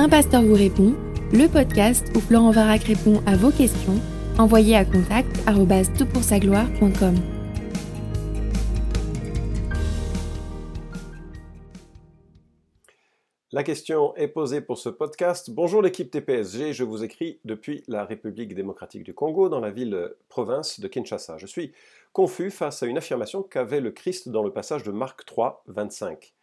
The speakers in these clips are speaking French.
Un pasteur vous répond, le podcast où Florent Varac répond à vos questions, envoyez à contact gloire.com La question est posée pour ce podcast. Bonjour l'équipe TPSG, je vous écris depuis la République démocratique du Congo, dans la ville-province de Kinshasa. Je suis confus face à une affirmation qu'avait le Christ dans le passage de Marc 3, 25.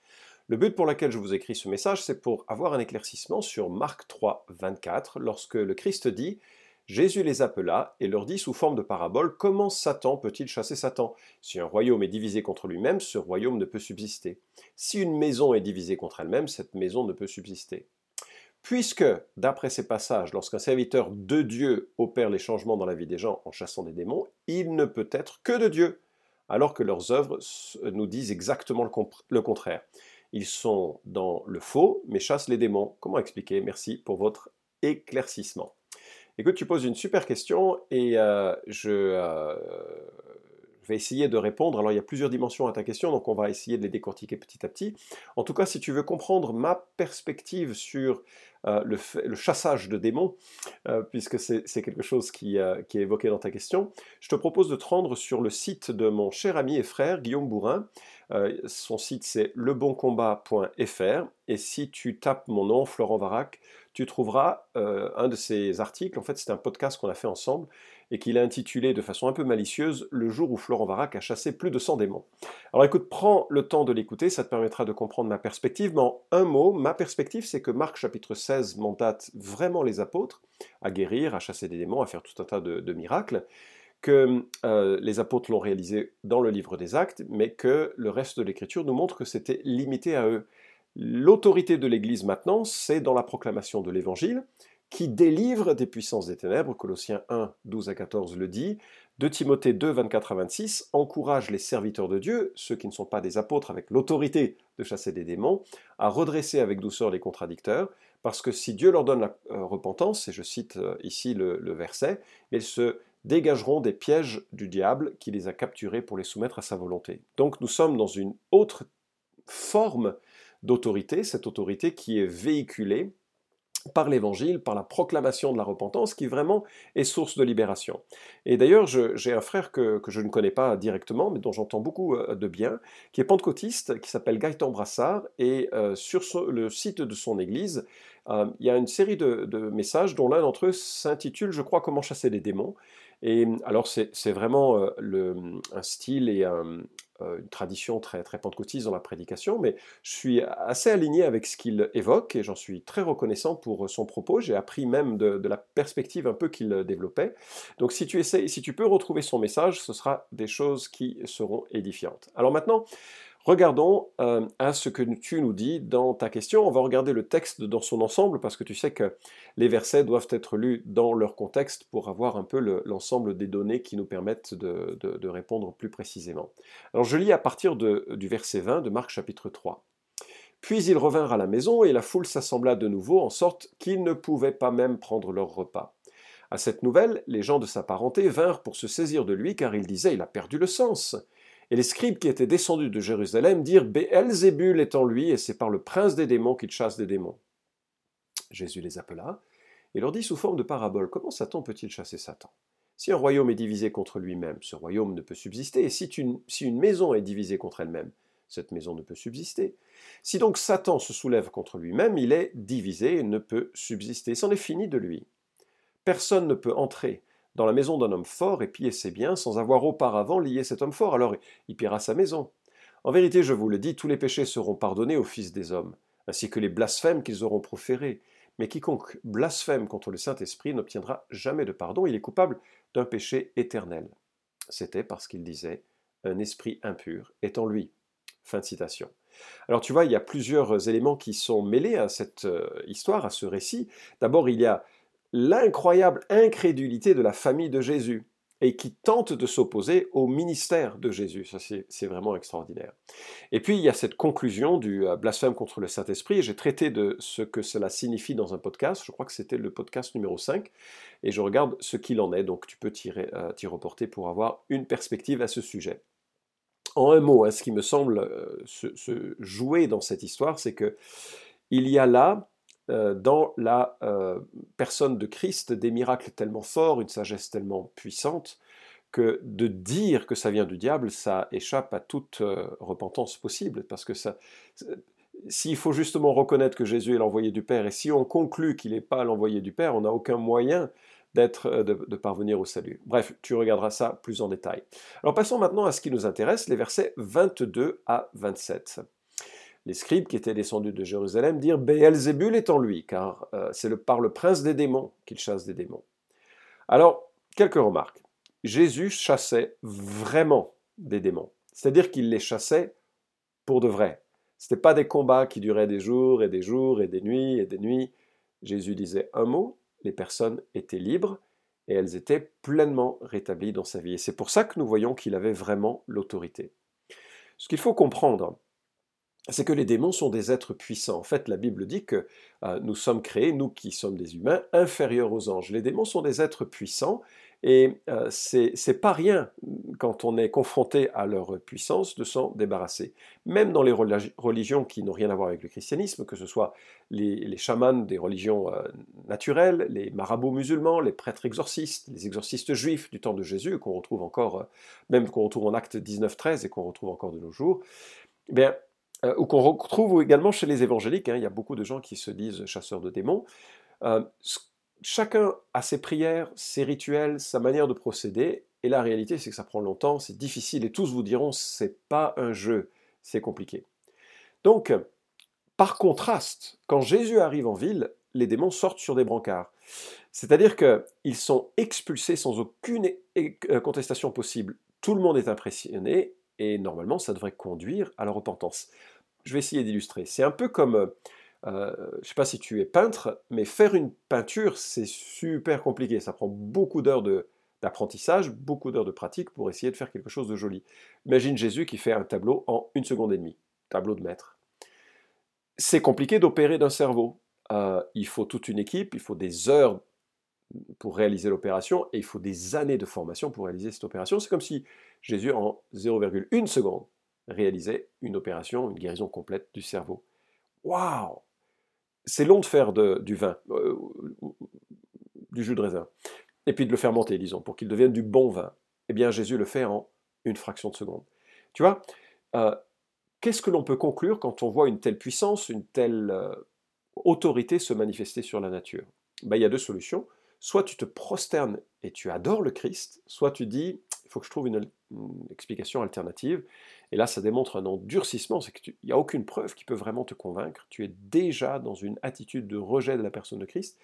Le but pour lequel je vous écris ce message, c'est pour avoir un éclaircissement sur Marc 3, 24, lorsque le Christ dit Jésus les appela et leur dit sous forme de parabole Comment Satan peut-il chasser Satan? Si un royaume est divisé contre lui-même, ce royaume ne peut subsister. Si une maison est divisée contre elle-même, cette maison ne peut subsister. Puisque, d'après ces passages, lorsqu'un serviteur de Dieu opère les changements dans la vie des gens en chassant des démons, il ne peut être que de Dieu, alors que leurs œuvres nous disent exactement le contraire. Ils sont dans le faux, mais chassent les démons. Comment expliquer? Merci pour votre éclaircissement. Écoute, tu poses une super question et euh, je euh, vais essayer de répondre. Alors, il y a plusieurs dimensions à ta question, donc on va essayer de les décortiquer petit à petit. En tout cas, si tu veux comprendre ma perspective sur euh, le, chassage de démons, puisque c'est quelque chose qui, qui, est évoqué dans ta question, je te propose de te rendre sur le site de mon cher ami et frère Guillaume Bourrin. son site, c'est leboncombat.fr. Et si tu tapes mon nom, Florent Varac, tu trouveras euh, un de ces articles, en fait c'est un podcast qu'on a fait ensemble, et qu'il a intitulé de façon un peu malicieuse Le jour où Florent Varac a chassé plus de 100 démons. Alors écoute, prends le temps de l'écouter, ça te permettra de comprendre ma perspective, mais en un mot, ma perspective c'est que Marc chapitre 16 mandate vraiment les apôtres à guérir, à chasser des démons, à faire tout un tas de, miracles, que euh, les apôtres l'ont réalisé dans le livre des actes, mais que le reste de l'écriture nous montre que c'était limité à eux. L'autorité de l'Église maintenant, c'est dans la proclamation de l'Évangile, qui délivre des puissances des ténèbres, Colossiens 1, 12 à 14 le dit, de Timothée 2, 24 à 26, encourage les serviteurs de Dieu, ceux qui ne sont pas des apôtres avec l'autorité de chasser des démons, à redresser avec douceur les contradicteurs, parce que si Dieu leur donne la euh, repentance, et je cite euh, ici le, verset, ils se dégageront des pièges du diable qui les a capturés pour les soumettre à sa volonté. Donc nous sommes dans une autre forme d'autorité, cette autorité qui est véhiculée par l'évangile, par la proclamation de la repentance, qui vraiment est source de libération. Et d'ailleurs, j'ai un frère que, je ne connais pas directement, mais dont j'entends beaucoup euh, de bien, qui est pentecôtiste, qui s'appelle Gaëtan Brassard, et sur le site de son église, euh, il y a une série de, messages, dont l'un d'entre eux s'intitule, je crois, Comment chasser les démons. Et alors, c'est vraiment le, un style et euh, une tradition très, très pentecôtiste dans la prédication, mais je suis assez aligné avec ce qu'il évoque et j'en suis très reconnaissant pour son propos. J'ai appris même de, la perspective un peu qu'il développait. Donc si tu essaies, si tu peux retrouver son message, ce sera des choses qui seront édifiantes. Alors maintenant, Regardons euh, à ce que tu nous dis dans ta question. On va regarder le texte dans son ensemble parce que tu sais que les versets doivent être lus dans leur contexte pour avoir un peu l'ensemble des données qui nous permettent de, répondre plus précisément. Alors je lis à partir du verset 20 de Marc chapitre 3. Puis ils revinrent à la maison et la foule s'assembla de nouveau en sorte qu'ils ne pouvaient pas même prendre leur repas. À cette nouvelle, les gens de sa parenté vinrent pour se saisir de lui car ils disaient il a perdu le sens. Et les scribes qui étaient descendus de Jérusalem dirent Béelzébul est en lui, et c'est par le prince des démons qu'il chasse des démons. Jésus les appela et leur dit sous forme de parabole Comment Satan peut-il chasser Satan? Si un royaume est divisé contre lui-même, ce royaume ne peut subsister, et si une, si une maison est divisée contre elle-même, cette maison ne peut subsister. Si donc Satan se soulève contre lui-même, il est divisé et ne peut subsister. C'en est fini de lui. Personne ne peut entrer dans la maison d'un homme fort et piller ses biens sans avoir auparavant lié cet homme fort, alors il pillera sa maison. En vérité, je vous le dis, tous les péchés seront pardonnés aux fils des hommes, ainsi que les blasphèmes qu'ils auront proférés. Mais quiconque blasphème contre le Saint-Esprit n'obtiendra jamais de pardon, il est coupable d'un péché éternel. C'était parce qu'il disait Un esprit impur est en lui. Fin de citation. Alors tu vois, il y a plusieurs éléments qui sont mêlés à cette euh, histoire, à ce récit. D'abord, il y a l'incroyable incrédulité de la famille de Jésus et qui tente de s'opposer au ministère de Jésus. Ça, c'est vraiment extraordinaire. Et puis, il y a cette conclusion du euh, blasphème contre le Saint-Esprit. J'ai traité de ce que cela signifie dans un podcast. Je crois que c'était le podcast numéro 5. Et je regarde ce qu'il en est. Donc, tu peux euh, t'y reporter pour avoir une perspective à ce sujet. En un mot, hein, ce qui me semble euh, se, se jouer dans cette histoire, c'est que il y a là dans la personne de Christ des miracles tellement forts, une sagesse tellement puissante, que de dire que ça vient du diable, ça échappe à toute repentance possible, parce que s'il faut justement reconnaître que Jésus est l'envoyé du Père, et si on conclut qu'il n'est pas l'envoyé du Père, on n'a aucun moyen d'être, euh, de, parvenir au salut. Bref, tu regarderas ça plus en détail. Alors passons maintenant à ce qui nous intéresse, les versets 22 à 27. Les scribes qui étaient descendus de Jérusalem dirent Béelzébul est en lui, car euh, c'est le, par le prince des démons qu'il chasse des démons. Alors, quelques remarques. Jésus chassait vraiment des démons, c'est-à-dire qu'il les chassait pour de vrai, ce n'était pas des combats qui duraient des jours et des jours et des nuits et des nuits. Jésus disait un mot, les personnes étaient libres et elles étaient pleinement rétablies dans sa vie. Et c'est pour ça que nous voyons qu'il avait vraiment l'autorité. Ce qu'il faut comprendre, c'est que les démons sont des êtres puissants. En fait, la Bible dit que euh, nous sommes créés, nous qui sommes des humains, inférieurs aux anges. Les démons sont des êtres puissants et euh, c'est pas rien quand on est confronté à leur puissance de s'en débarrasser. Même dans les religions qui n'ont rien à voir avec le christianisme, que ce soit les, chamans des religions euh, naturelles, les marabouts musulmans, les prêtres exorcistes, les exorcistes juifs du temps de Jésus, qu'on retrouve encore, euh, même qu'on retrouve en Acte 19-13 et qu'on retrouve encore de nos jours, eh bien, ou qu'on retrouve également chez les évangéliques, hein, il y a beaucoup de gens qui se disent chasseurs de démons chacun a ses prières, ses rituels, sa manière de procéder, et la réalité c'est que ça prend longtemps, c'est difficile, et tous vous diront c'est pas un jeu, c'est compliqué. Donc, par contraste, quand Jésus arrive en ville, les démons sortent sur des brancards. C'est-à-dire qu'ils sont expulsés sans aucune euh, contestation possible. Tout le monde est impressionné, et normalement ça devrait conduire à la repentance. Je vais essayer d'illustrer. C'est un peu comme euh, euh, je ne sais pas si tu es peintre, mais faire une peinture, c'est super compliqué. Ça prend beaucoup d'heures d'apprentissage, beaucoup d'heures de pratique pour essayer de faire quelque chose de joli. Imagine Jésus qui fait un tableau en une seconde et demie, tableau de maître. C'est compliqué d'opérer d'un cerveau. Euh, il faut toute une équipe, il faut des heures pour réaliser l'opération et il faut des années de formation pour réaliser cette opération. C'est comme si Jésus, en 0,1 seconde, réalisait une opération, une guérison complète du cerveau. Waouh c'est long de faire du vin, euh, du jus de raisin, et puis de le fermenter, disons, pour qu'il devienne du bon vin. Eh bien, Jésus le fait en une fraction de seconde. Tu vois, euh, qu'est-ce que l'on peut conclure quand on voit une telle puissance, une telle euh, autorité se manifester sur la nature? Ben, Il y a deux solutions. Soit tu te prosternes et tu adores le Christ, soit tu dis, il faut que je trouve une explication alternative. Et là, ça démontre un endurcissement, c'est qu'il n'y a aucune preuve qui peut vraiment te convaincre. Tu es déjà dans une attitude de rejet de la personne de Christ.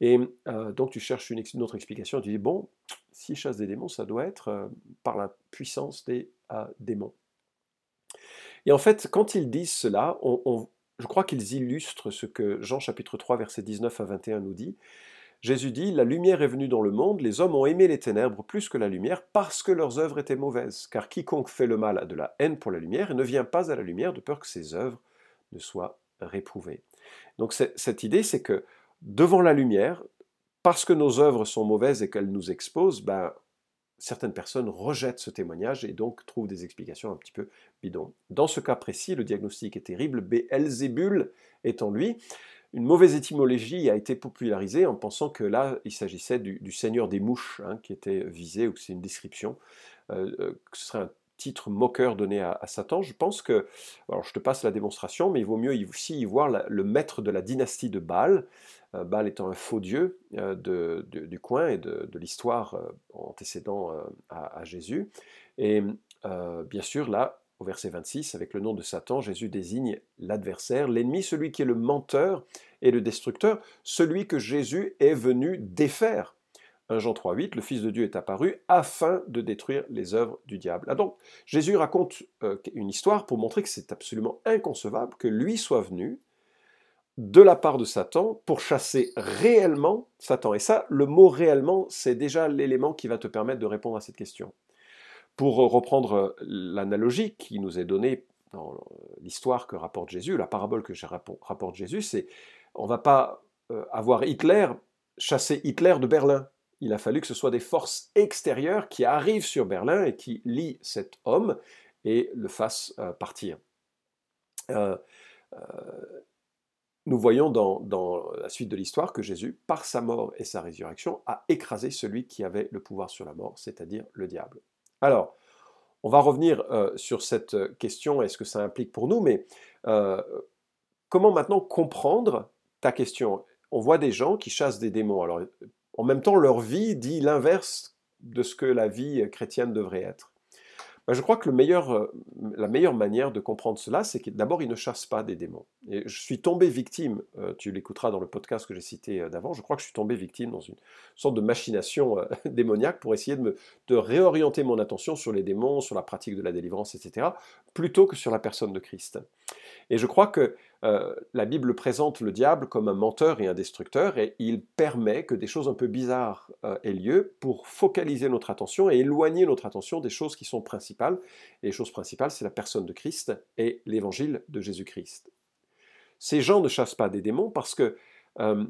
Et euh, donc tu cherches une, autre explication. Tu dis, bon, si chasse des démons, ça doit être euh, par la puissance des euh, démons. Et en fait, quand ils disent cela, je crois qu'ils illustrent ce que Jean chapitre 3, verset 19 à 21 nous dit. Jésus dit, La lumière est venue dans le monde, les hommes ont aimé les ténèbres plus que la lumière parce que leurs œuvres étaient mauvaises. Car quiconque fait le mal a de la haine pour la lumière et ne vient pas à la lumière de peur que ses œuvres ne soient réprouvées. Donc cette idée, c'est que devant la lumière, parce que nos œuvres sont mauvaises et qu'elles nous exposent, ben, certaines personnes rejettent ce témoignage et donc trouvent des explications un petit peu bidons. Dans ce cas précis, le diagnostic est terrible. Beelzebul est en lui une mauvaise étymologie a été popularisée en pensant que là, il s'agissait du, seigneur des mouches hein, qui était visé, ou que c'est une description, euh, euh, que ce serait un titre moqueur donné à, Satan. Je pense que, alors je te passe la démonstration, mais il vaut mieux aussi y voir le maître de la dynastie de Baal, euh, Baal étant un faux dieu du coin et de, l'histoire antécédant à, à, Jésus. Et bien sûr, là, au verset 26, avec le nom de Satan, Jésus désigne l'adversaire, l'ennemi, celui qui est le menteur et le destructeur, celui que Jésus est venu défaire. 1 Jean 3,8, le Fils de Dieu est apparu afin de détruire les œuvres du diable. Ah donc, Jésus raconte euh, une histoire pour montrer que c'est absolument inconcevable que lui soit venu de la part de Satan pour chasser réellement Satan. Et ça, le mot réellement, c'est déjà l'élément qui va te permettre de répondre à cette question. Pour reprendre l'analogie qui nous est donnée dans l'histoire que rapporte Jésus, la parabole que rapporte Jésus, c'est on ne va pas euh, avoir Hitler chasser Hitler de Berlin. Il a fallu que ce soit des forces extérieures qui arrivent sur Berlin et qui lient cet homme et le fassent euh, partir. Euh, nous voyons dans, la suite de l'histoire que Jésus, par sa mort et sa résurrection, a écrasé celui qui avait le pouvoir sur la mort, c'est-à-dire le diable. Alors, on va revenir euh, sur cette question, est-ce que ça implique pour nous, mais euh, comment maintenant comprendre ta question? On voit des gens qui chassent des démons. Alors, en même temps, leur vie dit l'inverse de ce que la vie chrétienne devrait être. Bah, je crois que euh, la meilleure manière de comprendre cela, c'est que d'abord, il ne chasse pas des démons. Et je suis tombé victime, euh, tu l'écouteras dans le podcast que j'ai cité euh, d'avant, je crois que je suis tombé victime dans une sorte de machination démoniaque pour essayer de, réorienter mon attention sur les démons, sur la pratique de la délivrance, etc., plutôt que sur la personne de Christ. Et je crois que euh, la Bible présente le diable comme un menteur et un destructeur, et il permet que des choses un peu bizarres euh, aient lieu pour focaliser notre attention et éloigner notre attention des choses qui sont principales. Et les choses principales, c'est la personne de Christ et l'évangile de Jésus-Christ. Ces gens ne chassent pas des démons parce que euh,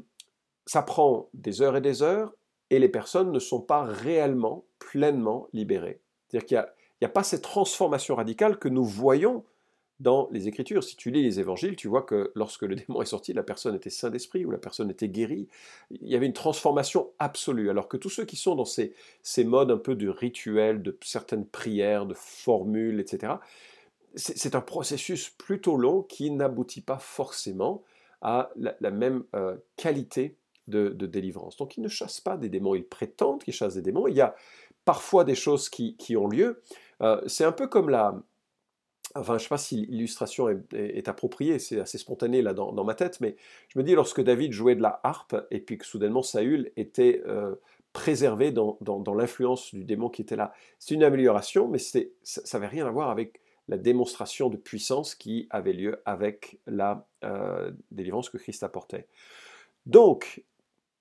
ça prend des heures et des heures, et les personnes ne sont pas réellement, pleinement libérées. C'est-à-dire qu'il n'y a, a, pas cette transformation radicale que nous voyons dans les Écritures. Si tu lis les évangiles, tu vois que lorsque le démon est sorti, la personne était saint d'esprit ou la personne était guérie. Il y avait une transformation absolue. Alors que tous ceux qui sont dans ces, ces modes un peu de rituel, de certaines prières, de formules, etc., c'est un processus plutôt long qui n'aboutit pas forcément à la, même euh, qualité de, délivrance. Donc ils ne chassent pas des démons, ils prétendent qu'ils chassent des démons. Il y a parfois des choses qui, ont lieu. Euh, c'est un peu comme la, Enfin, je ne sais pas si l'illustration est, appropriée, c'est assez spontané là dans, ma tête, mais je me dis lorsque David jouait de la harpe et puis que soudainement Saül était euh, préservé dans, l'influence du démon qui était là. C'est une amélioration, mais ça n'avait rien à voir avec la démonstration de puissance qui avait lieu avec la euh, délivrance que Christ apportait. Donc,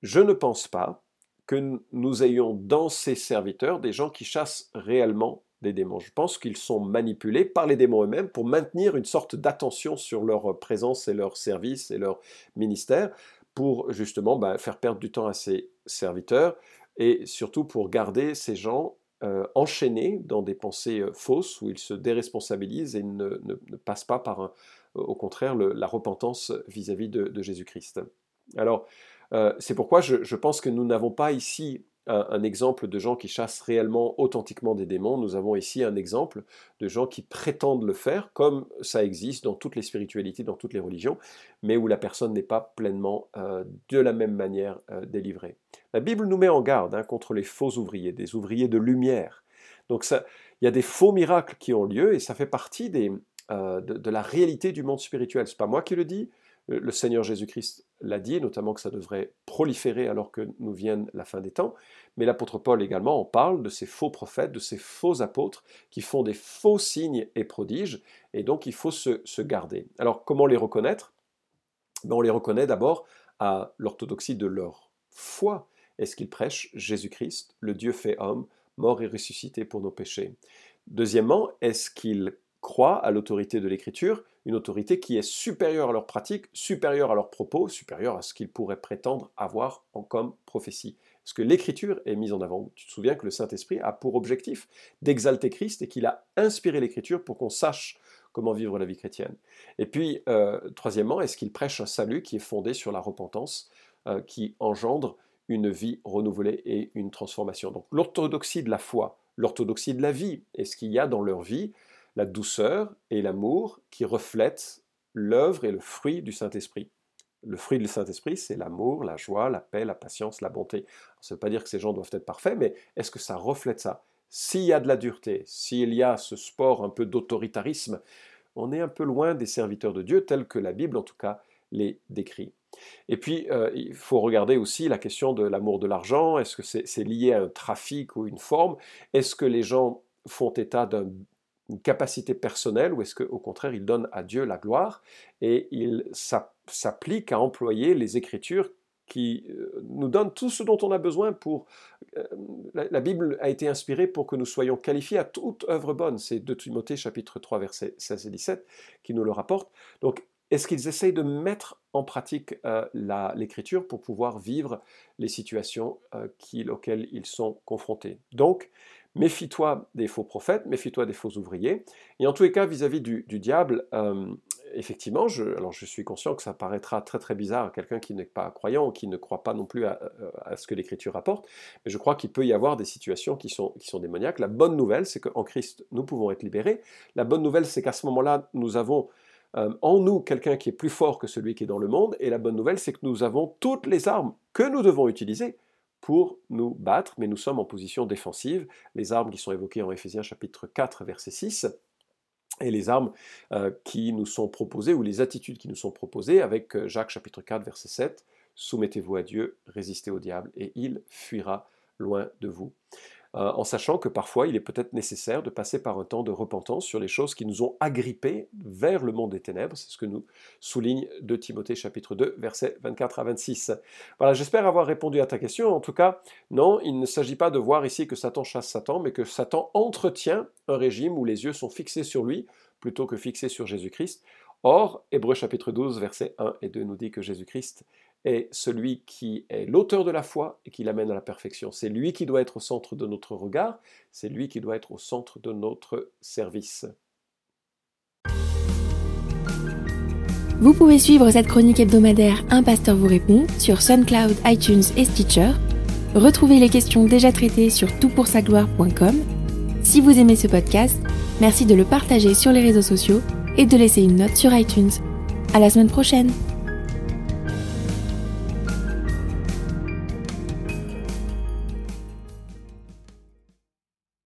je ne pense pas que nous ayons dans ces serviteurs des gens qui chassent réellement des démons. Je pense qu'ils sont manipulés par les démons eux-mêmes pour maintenir une sorte d'attention sur leur présence et leur service et leur ministère, pour justement bah, faire perdre du temps à ces serviteurs et surtout pour garder ces gens euh, enchaînés dans des pensées euh, fausses où ils se déresponsabilisent et ne, passent pas par, au contraire, la repentance vis-à-vis de, Jésus-Christ. Alors, euh, c'est pourquoi je, pense que nous n'avons pas ici un, exemple de gens qui chassent réellement, authentiquement des démons. Nous avons ici un exemple de gens qui prétendent le faire, comme ça existe dans toutes les spiritualités, dans toutes les religions, mais où la personne n'est pas pleinement euh, de la même manière euh, délivrée. La Bible nous met en garde hein, contre les faux ouvriers, des ouvriers de lumière. Donc il y a des faux miracles qui ont lieu et ça fait partie euh, de, de, la réalité du monde spirituel. C'est pas moi qui le dis, le Seigneur Jésus-Christ l'a dit, notamment que ça devrait proliférer alors que nous vienne la fin des temps. Mais l'apôtre Paul également en parle de ces faux prophètes, de ces faux apôtres qui font des faux signes et prodiges, et donc il faut se, garder. Alors comment les reconnaître? Ben, On les reconnaît d'abord à l'orthodoxie de leur foi. Est-ce qu'ils prêchent Jésus-Christ, le Dieu fait homme, mort et ressuscité pour nos péchés? Deuxièmement, est-ce qu'ils croient à l'autorité de l'Écriture, une autorité qui est supérieure à leurs pratiques, supérieure à leurs propos, supérieure à ce qu'ils pourraient prétendre avoir en comme prophétie. Parce que l'Écriture est mise en avant. Tu te souviens que le Saint-Esprit a pour objectif d'exalter Christ et qu'il a inspiré l'Écriture pour qu'on sache comment vivre la vie chrétienne. Et puis, euh, troisièmement, est-ce qu'il prêche un salut qui est fondé sur la repentance, euh, qui engendre une vie renouvelée et une transformation? Donc l'orthodoxie de la foi, l'orthodoxie de la vie, est-ce qu'il y a dans leur vie la douceur et l'amour qui reflètent l'œuvre et le fruit du Saint-Esprit. Le fruit du Saint-Esprit, c'est l'amour, la joie, la paix, la patience, la bonté. Ça ne veut pas dire que ces gens doivent être parfaits, mais est-ce que ça reflète ça? S'il y a de la dureté, s'il y a ce sport un peu d'autoritarisme, on est un peu loin des serviteurs de Dieu, tels que la Bible en tout cas les décrit. Et puis, euh, il faut regarder aussi la question de l'amour de l'argent. Est-ce que c'est lié à un trafic ou une forme? Est-ce que les gens font état d'un une capacité personnelle ou est-ce qu'au contraire il donne à Dieu la gloire et il s'applique à employer les Écritures qui euh, nous donnent tout ce dont on a besoin pour... Euh, la, Bible a été inspirée pour que nous soyons qualifiés à toute œuvre bonne. C'est de Timothée chapitre 3 versets 16 et 17 qui nous le rapporte. Donc est-ce qu'ils essayent de mettre en pratique euh, l'écriture pour pouvoir vivre les situations auxquelles ils sont confrontés? Donc, Méfie-toi des faux prophètes, méfie-toi des faux ouvriers. Et en tous les cas, vis-à-vis du, diable, euh, effectivement, je, alors je suis conscient que ça paraîtra très très bizarre à quelqu'un qui n'est pas croyant, qui ne croit pas non plus à, ce que l'Écriture rapporte, mais je crois qu'il peut y avoir des situations qui sont, qui sont démoniaques. La bonne nouvelle, c'est qu'en Christ, nous pouvons être libérés. La bonne nouvelle, c'est qu'à ce moment-là, nous avons euh, en nous quelqu'un qui est plus fort que celui qui est dans le monde, et la bonne nouvelle, c'est que nous avons toutes les armes que nous devons utiliser pour nous battre, mais nous sommes en position défensive. Les armes qui sont évoquées en Éphésiens chapitre 4, verset 6, et les armes euh, qui nous sont proposées, ou les attitudes qui nous sont proposées, avec euh, Jacques chapitre 4, verset 7, Soumettez-vous à Dieu, résistez au diable, et il fuira loin de vous. Euh, en sachant que parfois il est peut-être nécessaire de passer par un temps de repentance sur les choses qui nous ont agrippés vers le monde des ténèbres. C'est ce que nous souligne de Timothée chapitre 2, versets 24 à 26. Voilà, j'espère avoir répondu à ta question. En tout cas, non, il ne s'agit pas de voir ici que Satan chasse Satan, mais que Satan entretient un régime où les yeux sont fixés sur lui plutôt que fixés sur Jésus-Christ. Or, Hébreu chapitre 12, versets 1 et 2 nous dit que Jésus-Christ est celui qui est l'auteur de la foi et qui l'amène à la perfection. C'est lui qui doit être au centre de notre regard, c'est lui qui doit être au centre de notre service. Vous pouvez suivre cette chronique hebdomadaire Un pasteur vous répond sur SoundCloud, iTunes et Stitcher. Retrouvez les questions déjà traitées sur toutpoursagloire.com. Si vous aimez ce podcast, merci de le partager sur les réseaux sociaux et de laisser une note sur iTunes. À la semaine prochaine!